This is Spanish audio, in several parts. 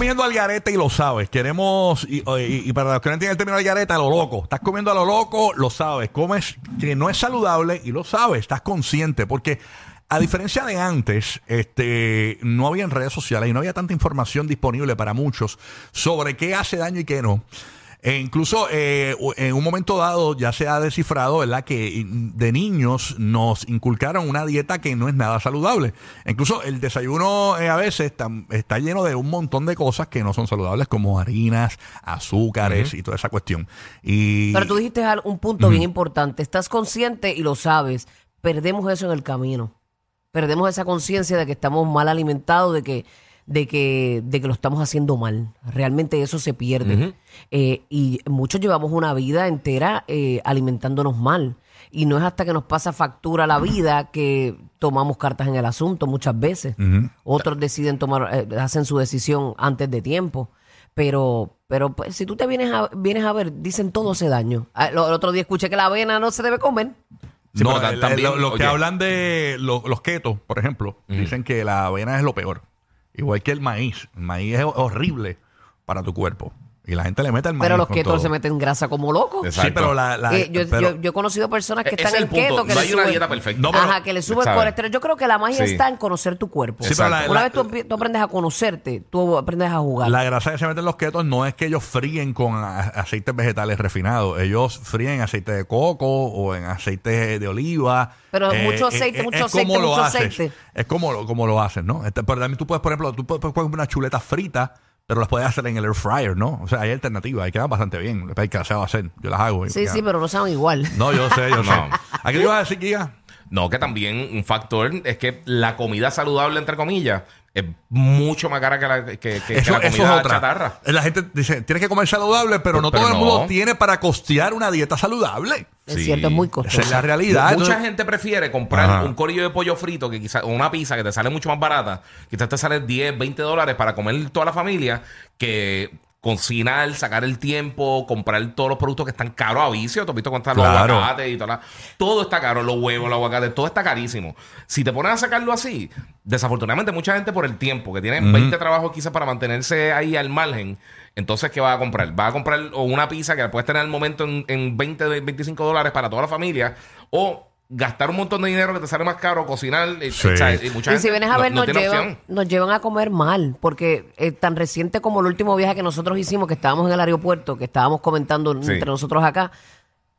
Comiendo algarete y lo sabes. Queremos, y, para los que no entienden el término algarete, a lo loco. Estás comiendo a lo loco, lo sabes. Comes que no es saludable y lo sabes. Estás consciente. Porque a diferencia de antes, este, no había en redes sociales y no había tanta información disponible para muchos sobre qué hace daño y qué no. E incluso eh, en un momento dado ya se ha descifrado, ¿verdad? Que de niños nos inculcaron una dieta que no es nada saludable. Incluso el desayuno eh, a veces está, está lleno de un montón de cosas que no son saludables, como harinas, azúcares y toda esa cuestión. Y Pero tú dijiste un punto bien importante. Estás consciente y lo sabes. Perdemos eso en el camino. Perdemos esa conciencia de que estamos mal alimentados, de que, de que, de que lo estamos haciendo mal. Realmente eso se pierde. Eh, y muchos llevamos una vida entera eh, alimentándonos mal. Y no es hasta que nos pasa factura la vida que tomamos cartas en el asunto muchas veces. Otros deciden tomar, eh, hacen su decisión antes de tiempo. Pero, pero pues, si tú te vienes a, vienes a ver, dicen todo hace daño. Ah, lo- El otro día escuché que la avena no se debe comer. Sí, no, pero ta- el- el- también, lo- los que oye. hablan de lo- los ketos, por ejemplo, dicen que la avena es lo peor. Igual que el maíz. El maíz es horrible para tu cuerpo. Y la gente le mete el maíz. Pero los con ketos todo. se meten grasa como locos. Exacto. Sí, pero la. la- Eh, yo, pero- yo- yo he conocido personas que están es en el punto. keto que no le hay una suben- dieta perfecta. No, pero- Ajá, que le sube el ¿sabes? colesterol. Yo creo que la magia Sí. está en conocer tu cuerpo. Sí, pero la- Una la- vez tú, empie- tú aprendes a conocerte, tú aprendes a jugar. La grasa que se meten los ketos no es que ellos fríen con a- aceites vegetales refinados. Ellos fríen en aceite de coco o en aceite de oliva. Pero mucho aceite, mucho aceite, como lo mucho haces. aceite. Es como lo, como lo haces, ¿no? Este, pero también tú puedes, por ejemplo, tú puedes poner una chuleta frita, pero las puedes hacer en el air fryer, ¿no? O sea, hay alternativas y quedan bastante bien. Hay que se va a hacer. Yo las hago. sí, quedan- sí, pero no saben igual. No, yo sé, yo sé. No. ¿A qué le ibas a decir, Giga? No, que también un factor es que la comida saludable, entre comillas, es mucho más cara que la, que, que- que Eso, la eso es comida otra. chatarra. La gente dice, tienes que comer saludable, pero no Pero todo el no. mundo tiene para costear una dieta saludable. Es Sí. cierto, es muy Esa es costoso. la realidad. Mucha Entonces- gente prefiere comprar Ajá. un corillo de pollo frito que quizás, o una pizza que te sale mucho más barata, quizás te sale 10, 20 dólares para comer toda la familia, que cocinar, sacar el tiempo, comprar todos los productos que están caros a vicio. ¿Tú has visto cuánto están los Claro. aguacates y toda la- Todo está caro, los huevos, los aguacates, todo está carísimo. Si te pones a sacarlo así, desafortunadamente mucha gente por el tiempo, que tienen 20 trabajos quizás para mantenerse ahí al margen, entonces ¿qué va a comprar? Va a comprar o una pizza que la puedes tener al momento en, en 20, 25 dólares para toda la familia, o gastar un montón de dinero que te sale más caro, cocinar. eh, Sí. o sea, y mucha Y si vienes a no- ver, no nos, llevan, nos llevan a comer mal, porque eh, tan reciente como el último viaje que nosotros hicimos, que estábamos en el aeropuerto, que estábamos comentando Sí. entre nosotros acá,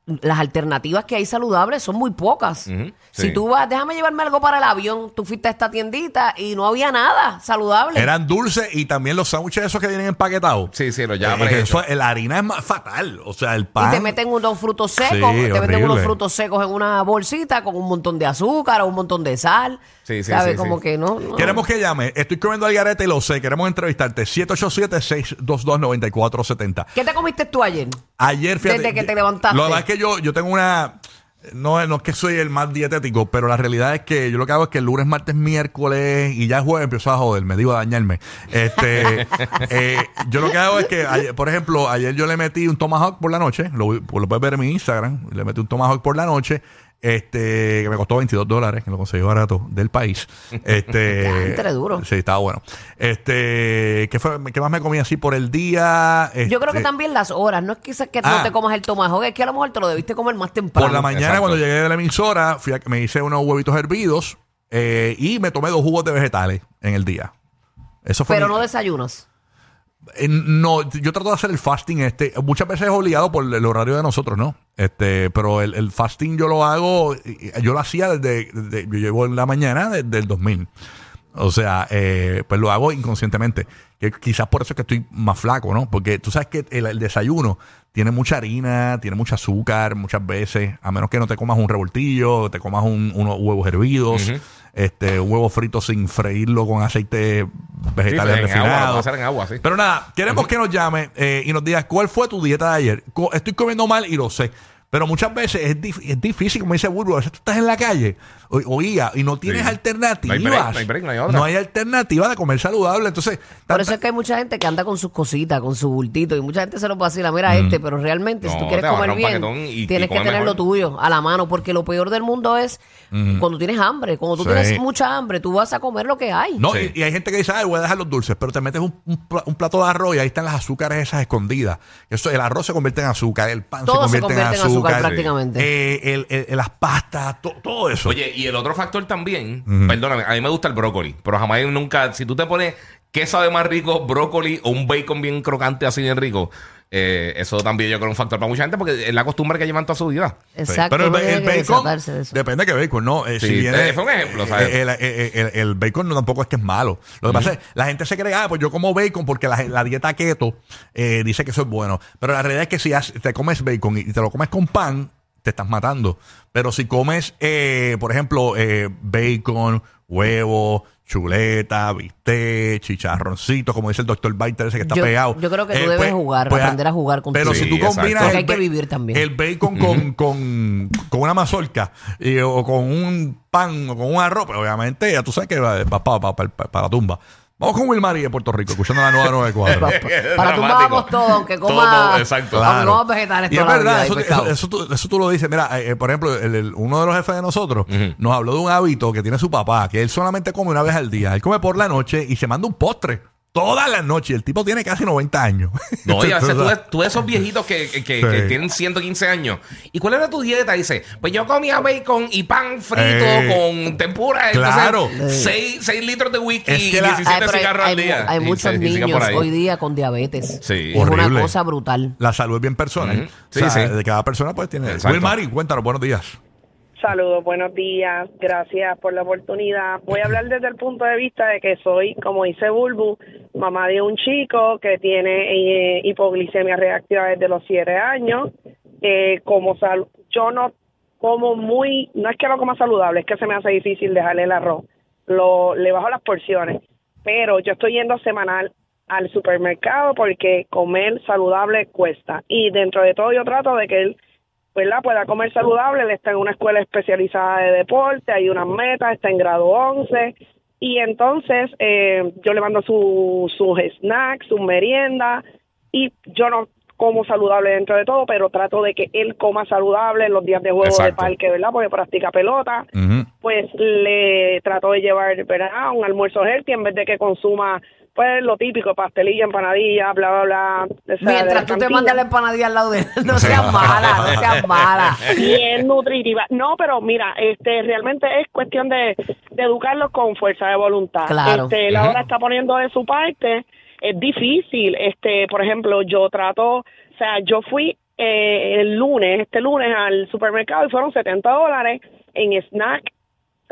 las alternativas que hay saludables son muy pocas. Si sí. tú vas, déjame llevarme algo para el avión, tú fuiste a esta tiendita y no había nada saludable. Eran dulces y también los sándwiches esos que vienen empaquetados. Sí, sí, lo ya Eh, eso, la harina es más fatal. O sea, el y pan. te meten unos frutos secos, Sí, te meten unos frutos secos en una bolsita con un montón de azúcar o un montón de sal. Sí, sí, ¿Sabes? sí, Como sí. que no. no. Queremos que llame. Estoy comiendo algarete y lo sé. Queremos entrevistarte. 787-622-9470. ¿Qué te comiste tú ayer? Ayer, fíjate. Desde que te levantaste. Lo que pasa es que yo, yo tengo una. No, no es que soy el más dietético, pero la realidad es que yo lo que hago es que el lunes, martes, miércoles y ya el jueves empiezo a joder, me digo a dañarme. Este, eh, yo lo que hago es que, ayer- por ejemplo, ayer yo le metí un tomahawk por la noche, lo, lo puedes ver en mi Instagram, le metí un tomahawk por la noche, este, que me costó 22 dólares, que lo conseguí barato del país. Este, entre duro. Sí, estaba bueno. Este, ¿qué, fue, ¿qué más me comí así por el día? Yo creo que Este, también las horas, no es quizás que Ah. no te comas el tomahawk, es que a lo mejor te lo debiste comer más temprano. Por la mañana, Exacto. cuando llegué de la emisora, fui a- me hice unos huevitos hervidos eh, y me tomé dos jugos de vegetales en el día. Eso fue. Pero mi- no desayunas. No, yo trato de hacer el fasting este. Muchas veces es obligado por el horario de nosotros, ¿no? Este, pero el, el fasting yo lo hago, yo lo hacía desde, desde- yo llevo en la mañana desde el 2000. O sea, eh, pues lo hago inconscientemente. Que quizás por eso es que estoy más flaco, ¿no? Porque tú sabes que el, el desayuno tiene mucha harina, tiene mucho azúcar muchas veces, a menos que no te comas un revoltillo, te comas un- unos huevos hervidos, este, un huevo frito sin freírlo con aceite vegetales Sí, refinado. en agua, sí. Pero nada, queremos que nos llame eh, y nos diga cuál fue tu dieta de ayer. Co- estoy comiendo mal y lo sé. Pero muchas veces es, dif- es difícil, como dice Burbu, a veces tú estás en la calle o, oía, y no tienes Sí. alternativas. No hay break, no hay break, no hay otra. No hay alternativa de comer saludable. Entonces, Por tanta- eso es que hay mucha gente que anda con sus cositas, con su bultito, y mucha gente se lo vacila, mira este, pero realmente si No, tú te quieres agarra comer un bien, paquetón y- y tienes que come tener lo mejor. tuyo a la mano, porque lo peor del mundo es cuando tienes hambre, cuando tú Sí. tienes mucha hambre, tú vas a comer lo que hay. No, Sí. y, y hay gente que dice, ay, voy a dejar los dulces, pero te metes un, un pla- un plato de arroz y ahí están las azúcares esas escondidas. Eso, el arroz se convierte en azúcar, el pan Todo se se convierte, convierte en azúcar, prácticamente. eh, el- el- las pastas, to- todo eso. Oye, y el otro factor también, perdóname, a mí me gusta el brócoli, pero jamás nunca, si tú te pones qué sabe más rico, brócoli o un bacon bien crocante así bien rico, eh, eso también yo creo que es un factor para mucha gente porque es la costumbre que llevan toda su vida. Exacto, Pero el, que bacon, de depende de qué bacon, ¿no? Eh, Sí, si viene, eh, fue un ejemplo, ¿sabes? eh, El, el- el- el bacon no tampoco es que es malo. Lo que pasa es la gente se cree, ah, pues yo como bacon porque la, la dieta keto eh, dice que eso es bueno. Pero la realidad es que si has- te comes bacon y te lo comes con pan, te estás matando. Pero si comes, eh, por ejemplo, eh, bacon, huevo, chuleta, bistec, chicharroncito, como dice el doctor Baiter, ese que está Yo- pegado. yo creo que tú Eh, debes pues- jugar, pues, aprender a jugar con Pero tu- si Sí, tú combinas Porque el hay que vivir también. el bacon con, con, con una mazorca y- o con un pan o con un arroz, pues obviamente ya tú sabes que va, va pa- pa- pa- para la tumba. Vamos con Wilmary de Puerto Rico, escuchando la nueva 94. Para tú vamos todo, aunque Todo, coma, exacto. aunque Claro. vegetales Y es toda la verdad, vida y eso, pescado. eso- eso tú, eso tú lo dices. Mira, eh, eh, por ejemplo, el- el- uno de los jefes de nosotros nos habló de un hábito que tiene su papá, que él solamente come una vez al día. Él come por la noche y se manda un postre todas las noches. Y el tipo tiene casi 90 años. No, y a veces tú, ves esos viejitos que, que- que- Sí. que tienen 115 años. ¿Y cuál era tu dieta? Dice, pues yo comía bacon y pan frito Eh, con tempura. claro. Entonces, 6 litros de whisky Es y que la- 17 Ay, pero hay- cigarros hay, al día. hay muchos niños hoy día con diabetes. Sí. Es Horrible. una cosa brutal. La salud es bien personal. Ujú. O sea, Sí, sí. De cada persona pues tiene. Exacto. Wilmary, cuéntanos, buenos días. Saludos, buenos días, gracias por la oportunidad. Voy a hablar desde el punto de vista de que soy, como dice Bulbu, mamá de un chico que tiene eh, hipoglicemia reactiva desde los siete años. Eh, como sal yo no como muy, no es que no coma saludable, es que se me hace difícil dejarle el arroz. Lo, le bajo las porciones, pero yo estoy yendo semanal al supermercado porque comer saludable cuesta. Y dentro de todo yo trato de que él ¿verdad? pueda comer saludable. Él está en una escuela especializada de deporte, hay unas metas, está en grado 11. Y entonces eh, yo le mando su- sus snacks, sus meriendas, y yo no como saludable dentro de todo, pero trato de que él coma saludable en los días de juego de parque, ¿verdad? Porque practica pelota. Pues le trato de llevar, ¿verdad? Un almuerzo healthy en vez de que consuma, pues, lo típico, pastelilla, empanadilla, bla, bla, bla. o sea, de Mientras la tú te mandas la empanadilla al lado de él, no seas mala, no seas mala. bien nutritiva. No, pero mira, este realmente es cuestión de, de educarlos con fuerza de voluntad. Claro. Este, él Ujú. ahora está poniendo de su parte, es difícil. Este, por ejemplo, yo trato, o sea, yo fui eh, el lunes, este lunes al supermercado y fueron 70 dólares en snack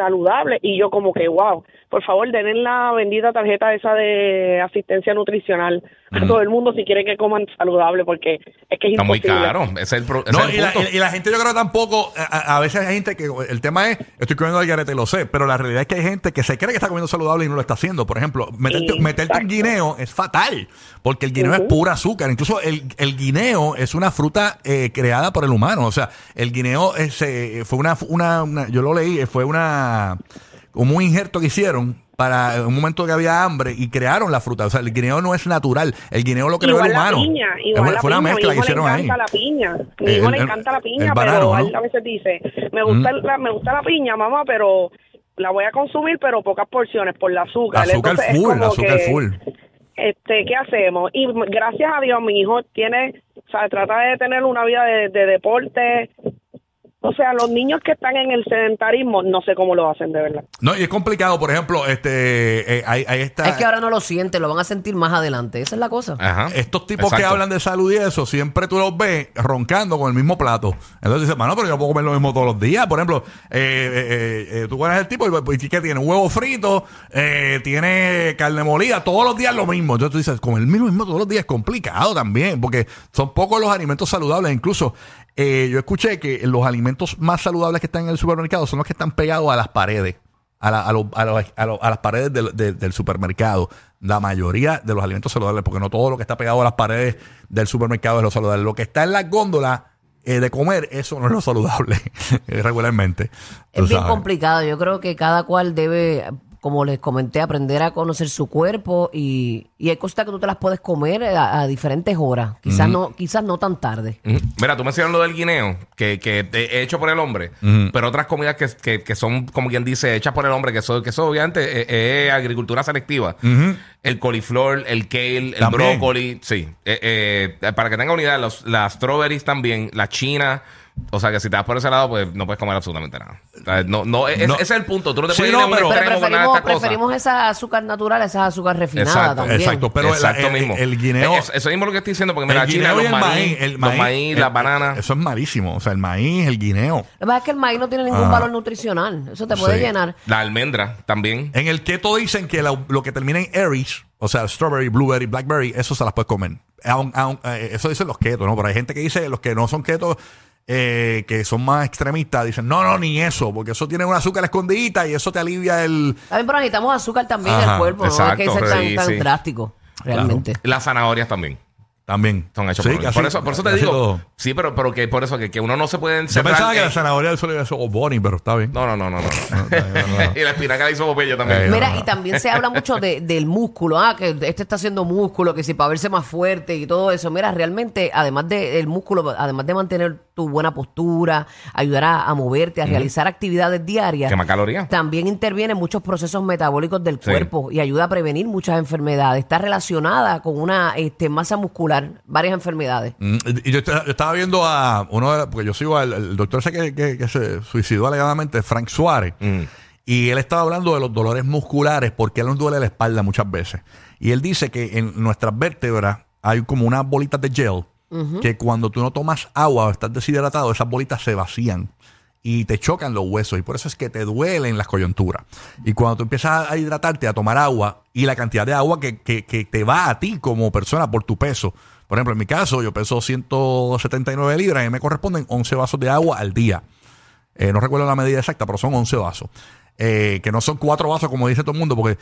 saludable y yo como que wow, por favor denle la bendita tarjeta esa de asistencia nutricional a todo el mundo si quieren que coman saludable porque es que es Está muy caro. Ese es el, pro- ese No, es el y la, punto. y- y la gente yo creo tampoco, a, a veces hay gente que, el tema es, estoy comiendo al garete, lo sé, pero la realidad es que hay gente que se cree que está comiendo saludable y no lo está haciendo. Por ejemplo, meterte, meterte un guineo es fatal, porque el guineo es pura azúcar. Incluso el, el guineo es una fruta eh, creada por el humano. O sea, el guineo es, eh, fue una, una, una- yo lo leí, fue una, como un injerto que hicieron para eh, un momento que había hambre y crearon la fruta. O sea, el guineo no es natural, el guineo lo creó igual el humano. la piña, igual la fue una piña. mezcla que hicieron ahí. encanta la piña. Mi El- hijo le el- encanta la piña, el pero banano, ¿no? a veces dice, me gusta, la, me gusta la piña, mamá, pero la voy a consumir, pero pocas porciones por la azúcar. Azúcar Entonces, full, azúcar que, full. Este, ¿qué hacemos? Y gracias a Dios, mi hijo tiene, o sea, trata de tener una vida de, de deporte. O sea, los niños que están en el sedentarismo, no sé cómo lo hacen, de verdad. No, y es complicado, por ejemplo, este, eh, hay, hay esta- Es que ahora no lo sienten, lo van a sentir más adelante. Esa es la cosa. Ajá. estos tipos que hablan de salud y eso, siempre tú los ves roncando con el mismo plato. Entonces dices, mano, pero yo puedo comer lo mismo todos los días. Por ejemplo, eh, eh, eh, tú eres el tipo y, y ¿qué tiene? Huevo frito, eh, tiene carne molida, todos los días lo mismo. Entonces tú dices, comer el mismo, mismo todos los días es complicado también, porque son pocos los alimentos saludables. Incluso eh, yo escuché que los alimentos más saludables que están en el supermercado son los que están pegados a las paredes. A, la- las paredes del, del- del supermercado. La mayoría de los alimentos saludables, porque no todo lo que está pegado a las paredes del supermercado es lo saludable. Lo que está en las góndolas eh, de comer, eso no es lo saludable eh, regularmente. Es bien sabes. complicado. Yo creo que cada cual debe, como les comenté, aprender a conocer su cuerpo y, y hay cosas que tú te las puedes comer a, a diferentes horas. Quizás no, quizás no tan tarde. Mira, tú mencionas lo del guineo, que, que he hecho por el hombre, pero otras comidas que, que- que son, como quien dice, hechas por el hombre, que eso, que eso obviamente es, es agricultura selectiva. El coliflor, el kale, el También. brócoli, sí. Eh, eh, para que tenga unidad, los, las strawberries también, la china. O sea que si te vas por ese lado, pues no puedes comer absolutamente nada. O sea, no, no, es- No. ese es el punto. Tú no te Sí, puedes no, ir un pero- preferimos, preferimos esa azúcar natural, esa azúcar refinada Exacto. también. Exacto, pero el- Exacto el, mismo. el guineo. Es- eso mismo lo que estoy diciendo, porque mira, china, los el maíz, maíz, el los maíz, maíz, el- las bananas. Eso es malísimo. O sea, el maíz, el guineo. Lo que pasa es que el maíz no tiene ningún Ah. valor nutricional. Eso te puede Sí. llenar. La almendra también. En el keto dicen que lo, lo que termina en Aries, o sea, strawberry, blueberry, blackberry, eso se las puedes comer. Aun- aun- eh, eso dicen los ketos, ¿no? Pero hay gente que dice, los que no son ketos, eh, que son más extremistas, dicen, no, no, ni eso, porque eso tiene un azúcar escondidita y eso te alivia el... También, pero necesitamos azúcar también en Ajá, el cuerpo. no exacto, hay que ser tan, sí, tan sí. drástico, realmente. Las zanahorias también. También. Son hechos Sí, por, eso, por eso te digo. todo. Sí, pero, pero que por eso que, que uno no se puede Yo encerrar. pensaba que en- la zanahoria del suelo iba a ser Bonnie, pero está bien. No, no, no, no, no. y la espinaca la hizo Popeye también. Eh, Mira, y también se habla mucho de- del músculo, ah, que este está haciendo músculo, que si para verse más fuerte y todo eso. Mira, realmente, además del músculo, además de mantener tu buena postura, ayudar a, a moverte, a realizar actividades diarias, Quema calorías. también interviene en muchos procesos metabólicos del Sí. cuerpo y ayuda a prevenir muchas enfermedades. Está relacionada con una este, masa muscular, varias enfermedades. Mm, Y yo, esta- yo estaba viendo a uno de la- porque yo sigo al el doctor ese que, que- que se suicidó alegadamente, Frank Suárez, Mm. y él estaba hablando de los dolores musculares porque a él nos duele la espalda muchas veces. Y él dice que en nuestras vértebras hay como unas bolitas de gel que cuando tú no tomas agua o estás deshidratado, esas bolitas se vacían y te chocan los huesos y por eso es que te duelen las coyunturas. Y cuando tú empiezas a hidratarte, a tomar agua y la cantidad de agua que, que- te va a ti como persona por tu peso. Por ejemplo, en mi caso, yo peso 179 libras y me corresponden 11 vasos de agua al día. Eh, no recuerdo la medida exacta, pero son 11 vasos. Eh, que no son cuatro vasos como dice todo el mundo, porque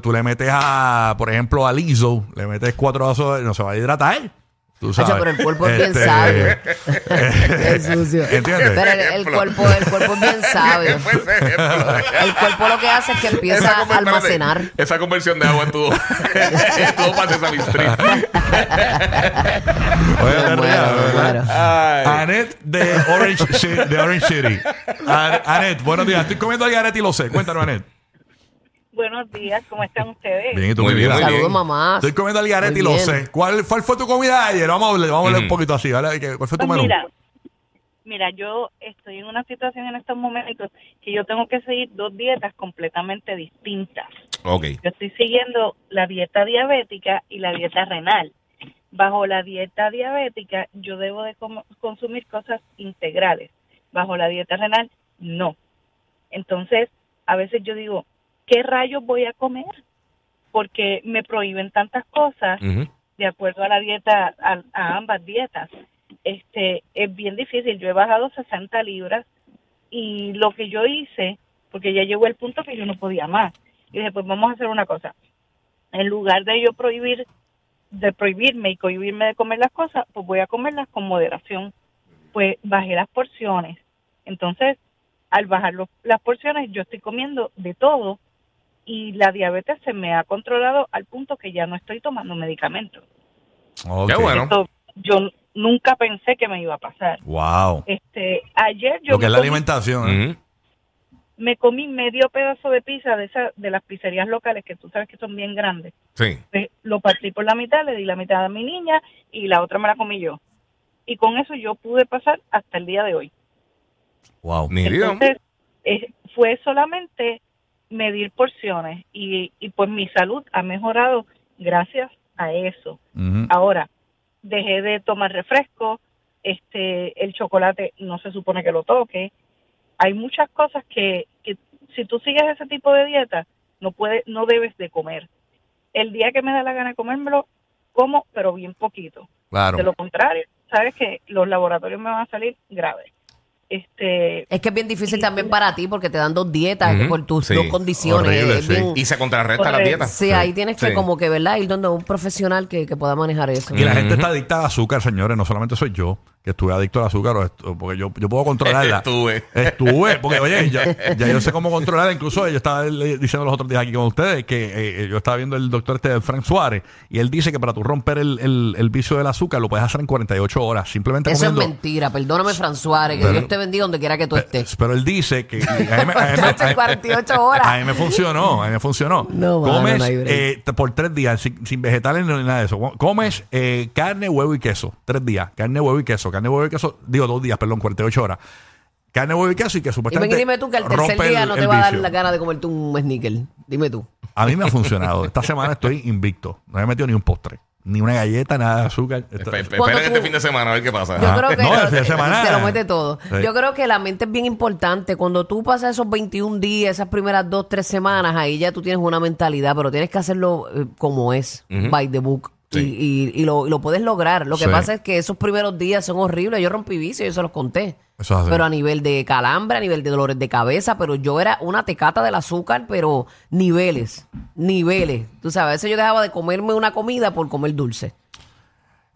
tú, le metes a, por ejemplo, al ISO, le metes cuatro vasos, no se va a hidratar. Tú Hacho, sabes. pero el cuerpo es bien Este, sabio. Qué sucio. ¿Entiendes? Pero el, el cuerpo, el cuerpo es bien sabio. El cuerpo lo que hace es que empieza a espérate, almacenar. Esa conversión de agua estuvo. estuvo para Sesame Street. Oye. Ay. Annette de Orange, de Orange City. An- Annette, buenos días. Estoy comiendo algarete y lo sé. Cuéntanos, Annette. Buenos días, ¿cómo están ustedes? Bien, ¿y tú, Muy bien. Saludos, mamá. Estoy comiendo algarete Muy y lo bien. sé. ¿Cuál, cuál fue tu comida ayer? Vamos a hablar, vamos a hablar un Ujú. poquito así, ¿vale? ¿Qué- ¿Cuál fue tu Pues menú? mira, mira, yo estoy en una situación en estos momentos que yo tengo que seguir dos dietas completamente distintas. Ok. Yo estoy siguiendo la dieta diabética y la dieta renal. Bajo la dieta diabética yo debo de consumir cosas integrales. Bajo la dieta renal no. Entonces, a veces yo digo, ¿qué rayos voy a comer? Porque me prohíben tantas cosas de acuerdo a la dieta, a, a ambas dietas. Este, es bien difícil. Yo he bajado 60 libras y lo que yo hice, porque ya llegó el punto que yo no podía más. Y dije, pues vamos a hacer una cosa. En lugar de yo prohibir, de prohibirme y cohibirme de comer las cosas, pues voy a comerlas con moderación. Pues bajé las porciones. Entonces, al bajar los- las porciones, yo estoy comiendo de todo y la diabetes se me ha controlado al punto que ya no estoy tomando medicamentos. Ok. Qué bueno. Esto yo nunca pensé que me iba a pasar. Wow. Este, ayer yo Lo que me es la comí- alimentación. ¿eh? Me comí medio pedazo de pizza de esa, de las pizzerías locales que tú sabes que son bien grandes. Sí. Pues, lo partí por la mitad, le di la mitad a mi niña y la otra me la comí yo. Y con eso yo pude pasar hasta el día de hoy. Wow. Entonces, eh, fue solamente medir porciones y, y pues mi salud ha mejorado gracias a eso. Ahora, dejé de tomar refresco, este, el chocolate no se supone que lo toque. Hay muchas cosas que, que si tú sigues ese tipo de dieta, no puedes, no debes de comer. El día que me da la gana de comérmelo, como, pero bien poquito. Claro. De lo contrario, sabes que los laboratorios me van a salir graves. Este, Es que es bien difícil también para ti porque te dan dos dietas Ujú, por tus sí. dos condiciones. Horrible, es sí. bien- Y se contrarresta la Correcto. dieta. Sí, ahí tienes que Sí. como que, ¿verdad? Ir donde un profesional que, que pueda manejar eso. Y la gente está adicta al azúcar, señores. No solamente soy yo. Que estuve adicto al azúcar, o estu- porque yo, yo puedo controlarla. Estuve. Estuve, porque oye, ya, ya yo sé cómo controlarla. Incluso yo estaba le- diciendo los otros días aquí con ustedes que eh, yo estaba viendo el doctor este Frank Suárez y él dice que para tú romper el, el- el vicio del azúcar lo puedes hacer en 48 horas. Simplemente Eso es comiendo. mentira. Perdóname, François, que Pero- Dios te bendiga donde quiera que tú estés. Pero él dice que. A mí, me- a mí me- Hace 48 horas. A mí me funcionó, a mí me funcionó. No, mano, Comes no hay break. eh, t- por tres días, sin, sin vegetales ni nada de eso. Comes eh, carne, huevo y queso. Tres días. Carne, huevo y queso. Carne, huevo y queso. Digo, dos días, perdón, 48 horas. Carne, huevo y queso y que supuestamente. dime tú que al tercer día el- no te va a dar vicio. la gana de comerte un sneaker. Dime tú. A mí me ha funcionado. Esta semana estoy invicto. No he metido ni un postre. Ni una galleta, nada de azúcar. Esperen este fin de semana a ver qué pasa. Yo creo que no, el fin de semana. se lo mete todo. Sí. Yo creo que la mente es bien importante. Cuando tú pasas esos 21 días, esas primeras dos, tres semanas, ahí ya tú tienes una mentalidad, pero tienes que hacerlo eh, como es, by the book. Sí. Y, y- y lo, y lo puedes lograr. Lo que Sí. pasa es que esos primeros días son horribles. Yo rompí vicio, yo se los conté. Eso. Pero a nivel de calambre, a nivel de dolores de cabeza, pero yo era una tecata del azúcar, pero niveles, niveles. Tú sabes, a veces yo dejaba de comerme una comida por comer dulce.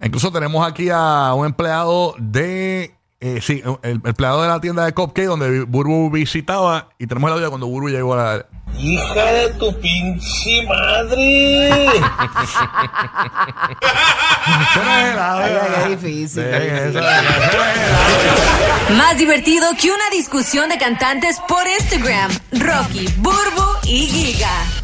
Incluso tenemos aquí a un empleado de. Eh, sí, el empleado de la tienda de Cupcake donde Burbu visitaba. Y tenemos el audio de cuando Burbu llegó a la. Hija de tu pinche madre. Ay, qué difícil. Más divertido que una discusión de cantantes por Instagram. Rocky, Burbu y Giga.